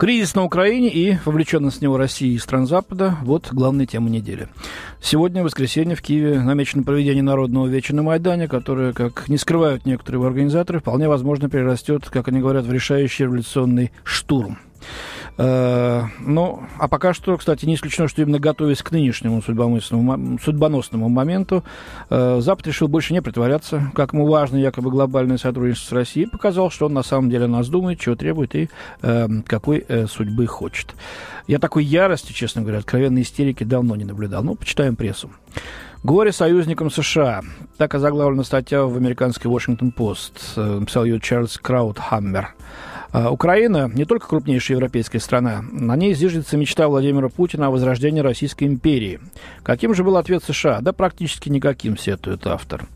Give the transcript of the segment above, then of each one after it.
Кризис на Украине и вовлеченность в него России и стран Запада – вот главные темы недели. Сегодня, в воскресенье, в Киеве намечено проведение Народного вечера на Майдане, которое, как не скрывают некоторые организаторы, вполне возможно перерастет, как они говорят, в решающий революционный штурм – ну, а пока что, кстати, не исключено, что именно готовясь к нынешнему судьбоносному моменту, э, Запад решил больше не притворяться, как ему важно якобы глобальное сотрудничество с Россией, показал, что он на самом деле нас думает, чего требует и э, какой судьбы хочет. Я такой ярости, честно говоря, откровенной истерики давно не наблюдал. Ну, почитаем прессу. Горе союзникам США. Так озаглавлена статья в американской Washington-Post. Написал ее Чарльз Краудхаммер. А, Украина не только крупнейшая европейская страна, на ней зиждется мечта Владимира Путина о возрождении Российской империи. Каким же был ответ США? Да практически никаким, сетует автор.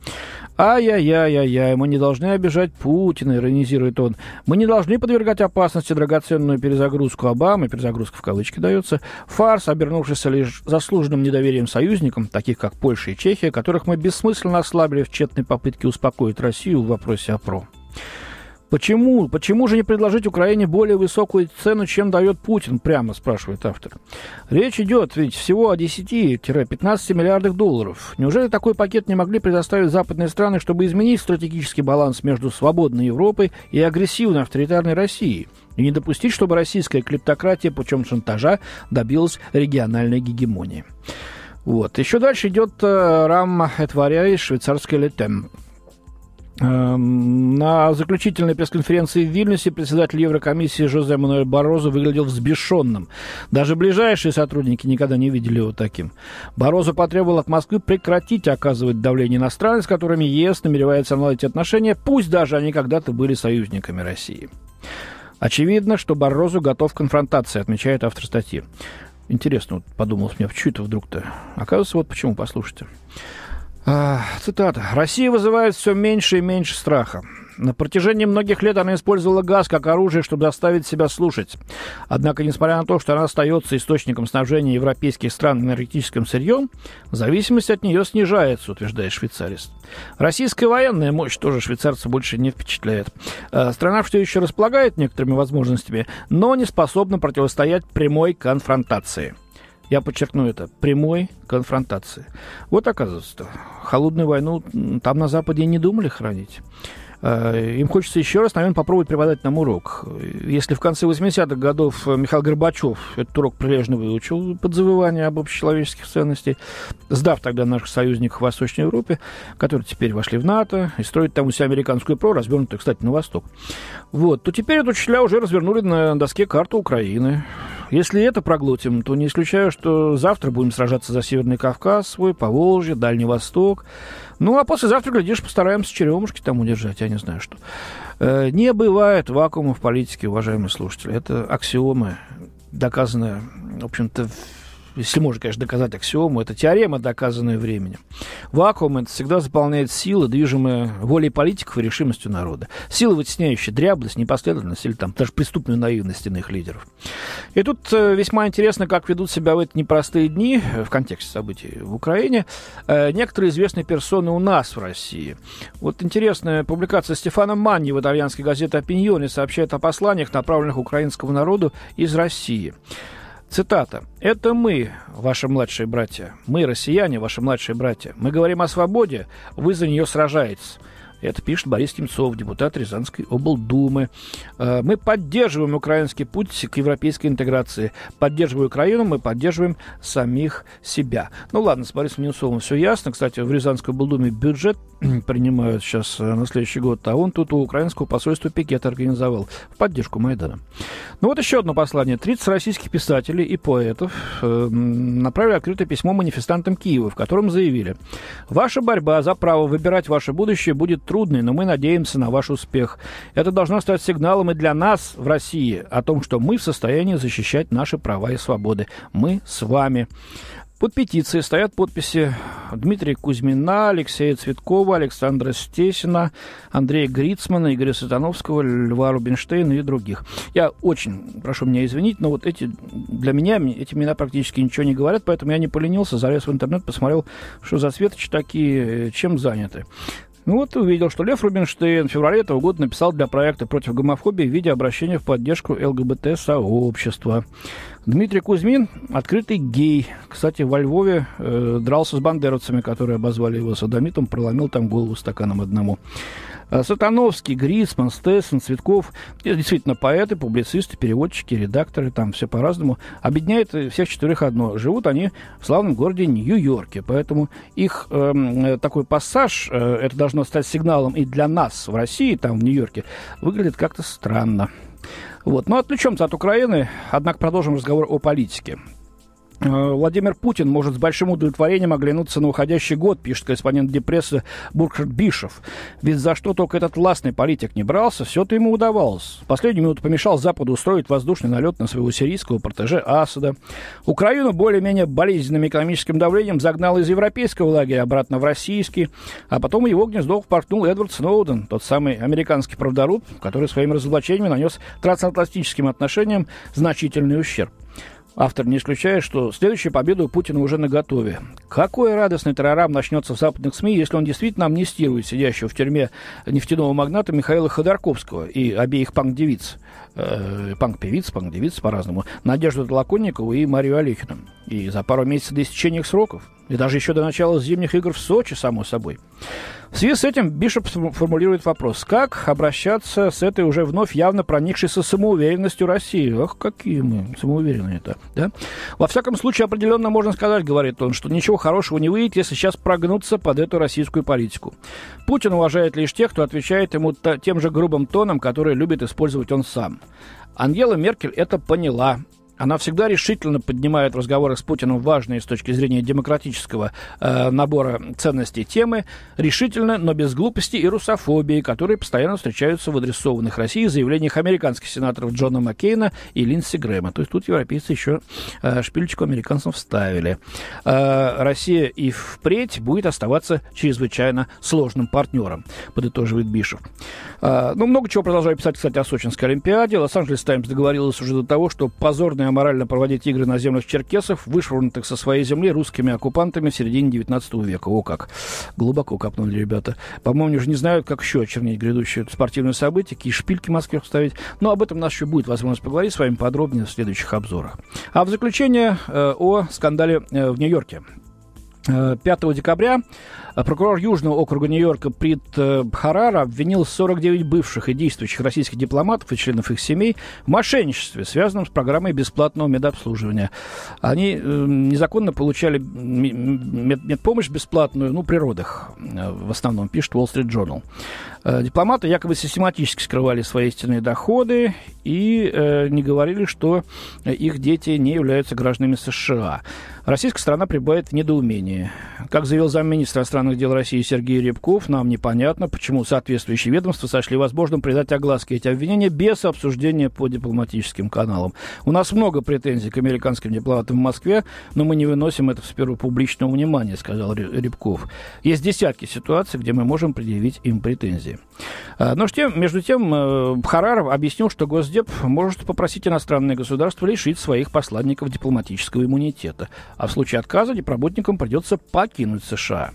Ай-яй-яй-яй-яй, мы не должны обижать Путина, иронизирует он. Мы не должны подвергать опасности драгоценную перезагрузку Обамы, перезагрузка в кавычки дается, фарс, обернувшийся лишь заслуженным недоверием союзникам, таких как Польша и Чехия, которых мы бессмысленно ослабили в тщетной попытке успокоить Россию в вопросе о ПРО. Почему? Почему же не предложить Украине более высокую цену, чем дает Путин, прямо спрашивает автор. Речь идет ведь всего о 10-15 миллиардах долларов. Неужели такой пакет не могли предоставить западные страны, чтобы изменить стратегический баланс между свободной Европой и агрессивной авторитарной Россией? И не допустить, чтобы российская клептократия путем шантажа добилась региональной гегемонии. Вот. Еще дальше идет э, Рам Этваря из швейцарской Летем. Эм, на заключительной пресс-конференции в Вильнюсе председатель Еврокомиссии Жозе Мануэль Борозо выглядел взбешенным. Даже ближайшие сотрудники никогда не видели его таким. Борозо потребовал от Москвы прекратить оказывать давление на страны, с которыми ЕС намеревается наладить отношения, пусть даже они когда-то были союзниками России. Очевидно, что Баррозу готов к конфронтации, отмечает автор статьи. Интересно, вот подумалось мне, что это вдруг-то? Оказывается, вот почему, послушайте. А, цитата. «Россия вызывает все меньше и меньше страха. На протяжении многих лет она использовала газ как оружие, чтобы заставить себя слушать. Однако, несмотря на то, что она остается источником снабжения европейских стран энергетическим сырьем, зависимость от нее снижается, утверждает швейцарист. Российская военная мощь тоже швейцарца больше не впечатляет. А, страна все еще располагает некоторыми возможностями, но не способна противостоять прямой конфронтации – я подчеркну это, прямой конфронтации. Вот оказывается, холодную войну там на Западе не думали хранить. Э, им хочется еще раз, наверное, попробовать преподать нам урок. Если в конце 80-х годов Михаил Горбачев этот урок прилежно выучил под завывание об общечеловеческих ценностях, сдав тогда наших союзников в Восточной Европе, которые теперь вошли в НАТО и строят там у себя американскую ПРО, развернутую, кстати, на восток, вот, то теперь эту учителя уже развернули на доске карту Украины. Если это проглотим, то не исключаю, что завтра будем сражаться за Северный Кавказ свой, Поволжье, Дальний Восток, ну, а послезавтра, глядишь, постараемся черемушки там удержать, я не знаю что. Э, не бывает вакуума в политике, уважаемые слушатели. Это аксиомы, доказанная, в общем-то, если можно, конечно, доказать аксиому, это теорема, доказанная временем. Вакуум это всегда заполняет сила, движимая волей политиков и решимостью народа. Сила, вытесняющая дряблость, непоследовательность или там даже преступную наивность иных лидеров. И тут э, весьма интересно, как ведут себя в эти непростые дни в контексте событий в Украине э, некоторые известные персоны у нас в России. Вот интересная публикация Стефана Манни в итальянской газете «Опиньоне» сообщает о посланиях, направленных украинскому народу из России. Цитата. «Это мы, ваши младшие братья. Мы, россияне, ваши младшие братья. Мы говорим о свободе, вы за нее сражаетесь. Это пишет Борис Немцов, депутат Рязанской облдумы. Э, мы поддерживаем украинский путь к европейской интеграции. Поддерживая Украину, мы поддерживаем самих себя. Ну ладно, с Борисом Немцовым все ясно. Кстати, в Рязанской облдуме бюджет принимают сейчас э, на следующий год, а он тут у украинского посольства пикет организовал в поддержку Майдана. Ну вот еще одно послание. 30 российских писателей и поэтов э, направили открытое письмо манифестантам Киева, в котором заявили, ваша борьба за право выбирать ваше будущее будет трудный, но мы надеемся на ваш успех. Это должно стать сигналом и для нас в России о том, что мы в состоянии защищать наши права и свободы. Мы с вами. Под петицией стоят подписи Дмитрия Кузьмина, Алексея Цветкова, Александра Стесина, Андрея Грицмана, Игоря Сатановского, Льва Рубинштейна и других. Я очень прошу меня извинить, но вот эти для меня эти имена практически ничего не говорят, поэтому я не поленился, залез в интернет, посмотрел, что за светочи такие, чем заняты. Ну вот увидел, что Лев Рубинштейн в феврале этого года написал для проекта против гомофобии в виде обращения в поддержку ЛГБТ-сообщества. Дмитрий Кузьмин – открытый гей. Кстати, во Львове э, дрался с бандеровцами, которые обозвали его садомитом, проломил там голову стаканом одному. Э, Сатановский, Грицман, Стессен, Цветков, действительно поэты, публицисты, переводчики, редакторы, там все по-разному. Объединяет всех четверых одно. Живут они в славном городе Нью-Йорке, поэтому их эм, э, такой пассаж, э, это должно стать сигналом и для нас в России, там в Нью-Йорке, выглядит как-то странно. Вот. Но отвлечемся от Украины, однако продолжим разговор о политике. Э, Владимир Путин может с большим удовлетворением оглянуться на уходящий год, пишет корреспондент Депрессы Бурkhard Бишев. Ведь за что только этот властный политик не брался, все-то ему удавалось. Последнюю минуту помешал Западу устроить воздушный налет на своего сирийского протеже Асада. Украину более-менее болезненным экономическим давлением загнал из европейского лагеря обратно в российский, а потом его гнездо впорхнул Эдвард Сноуден, тот самый американский правдоруб, который своими разоблачениями нанес трансатлантическим отношениям значительный ущерб. Автор не исключает, что следующая победа у Путина уже на готове. Какой радостный террорам начнется в западных СМИ, если он действительно амнистирует сидящего в тюрьме нефтяного магната Михаила Ходорковского и обеих панк-девиц, э, панк-певиц, панк-девиц по-разному, Надежду Толоконникову и Марию Олехину. И за пару месяцев до истечения их сроков. И даже еще до начала зимних игр в Сочи, само собой. В связи с этим Бишоп формулирует вопрос, как обращаться с этой уже вновь явно проникшейся самоуверенностью России. Ах, какие мы самоуверенные-то, да? Во всяком случае, определенно можно сказать, говорит он, что ничего хорошего не выйдет, если сейчас прогнуться под эту российскую политику. Путин уважает лишь тех, кто отвечает ему тем же грубым тоном, который любит использовать он сам. Ангела Меркель это поняла она всегда решительно поднимает в разговорах с Путиным важные с точки зрения демократического э, набора ценностей темы, решительно, но без глупости и русофобии, которые постоянно встречаются в адресованных России заявлениях американских сенаторов Джона Маккейна и Линдси Грэма. То есть тут европейцы еще э, шпильчику американцам вставили. Э, Россия и впредь будет оставаться чрезвычайно сложным партнером, подытоживает Бишев. Э, ну, много чего продолжаю писать, кстати, о Сочинской Олимпиаде. Лос-Анджелес Таймс договорилась уже до того, что позорный и аморально проводить игры на землях черкесов, вышвырнутых со своей земли русскими оккупантами в середине 19 века. О как! Глубоко копнули ребята. По-моему, уже не знают, как еще очернить грядущее спортивное событие, какие шпильки в Москве вставить. Но об этом у нас еще будет возможность поговорить с вами подробнее в следующих обзорах. А в заключение э, о скандале э, в Нью-Йорке. 5 э, декабря прокурор Южного округа Нью-Йорка Прит э, Харара обвинил 49 бывших и действующих российских дипломатов и членов их семей в мошенничестве, связанном с программой бесплатного медобслуживания. Они э, незаконно получали мед медпомощь бесплатную, ну, при родах, в основном, пишет Wall Street Journal. Дипломаты якобы систематически скрывали свои истинные доходы и э, не говорили, что их дети не являются гражданами США. Российская страна пребывает в недоумении. Как заявил замминистра иностранных дел России Сергей Рябков, нам непонятно, почему соответствующие ведомства сошли возможным придать огласке эти обвинения без обсуждения по дипломатическим каналам. У нас много претензий к американским дипломатам в Москве, но мы не выносим это в сферу публичного внимания, сказал Рябков. Есть десятки ситуаций, где мы можем предъявить им претензии. А, но между тем, э, Хараров объяснил, что Госдеп может попросить иностранное государство лишить своих посланников дипломатического иммунитета а в случае отказа дипработникам придется покинуть США.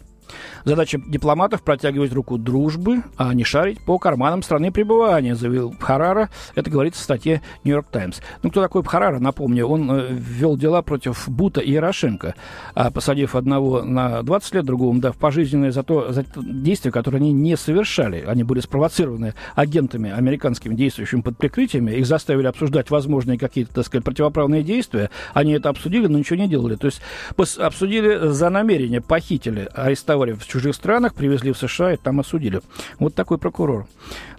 Задача дипломатов протягивать руку дружбы, а не шарить по карманам страны пребывания, заявил Харара. Это говорится в статье «Нью-Йорк Таймс». Ну, кто такой Харара, напомню, он э, вел дела против Бута и Ярошенко, а, посадив одного на 20 лет, другому дав пожизненное за то, за действия, которые они не совершали. Они были спровоцированы агентами американскими, действующими под прикрытиями. Их заставили обсуждать возможные какие-то, так сказать, противоправные действия. Они это обсудили, но ничего не делали. То есть обсудили за намерение, похитили, арестовали в чужих странах, привезли в США и там осудили. Вот такой прокурор.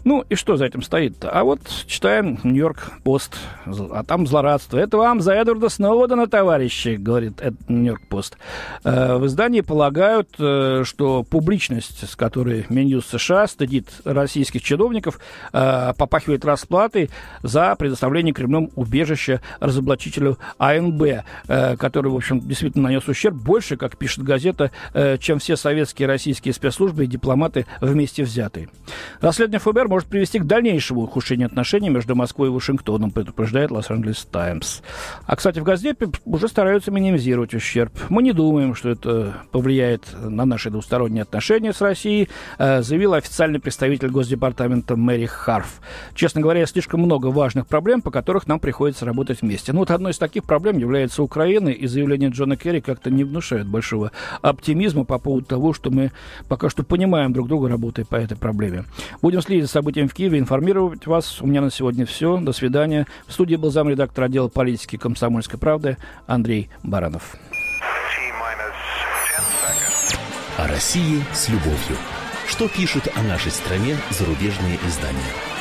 Ну и что за этим стоит-то? А вот читаем Нью-Йорк Пост, а там злорадство. Это вам за Эдварда Сноудена, товарищи, говорит Нью-Йорк Пост. Э, в издании полагают, э, что публичность, с которой Минюс США стыдит российских чиновников, э, попахивает расплатой за предоставление Кремлем убежища разоблачителю АНБ, который, в общем, действительно нанес ущерб больше, как пишет газета, чем все советские российские спецслужбы и дипломаты вместе взятые. Расследование ФБР может привести к дальнейшему ухудшению отношений между Москвой и Вашингтоном, предупреждает Лос-Анджелес Таймс. А, кстати, в Газдепе уже стараются минимизировать ущерб. Мы не думаем, что это повлияет на наши двусторонние отношения с Россией, э, заявил официальный представитель Госдепартамента Мэри Харф. Честно говоря, слишком много важных проблем, по которых нам приходится работать вместе. Ну вот одной из таких проблем является Украина, и заявление Джона Керри как-то не внушает большого оптимизма по поводу того, что мы пока что понимаем друг друга, работая по этой проблеме. Будем следить за событиями в Киеве, информировать вас. У меня на сегодня все. До свидания. В студии был замредактор отдела политики комсомольской правды Андрей Баранов. О России с любовью. Что пишут о нашей стране зарубежные издания?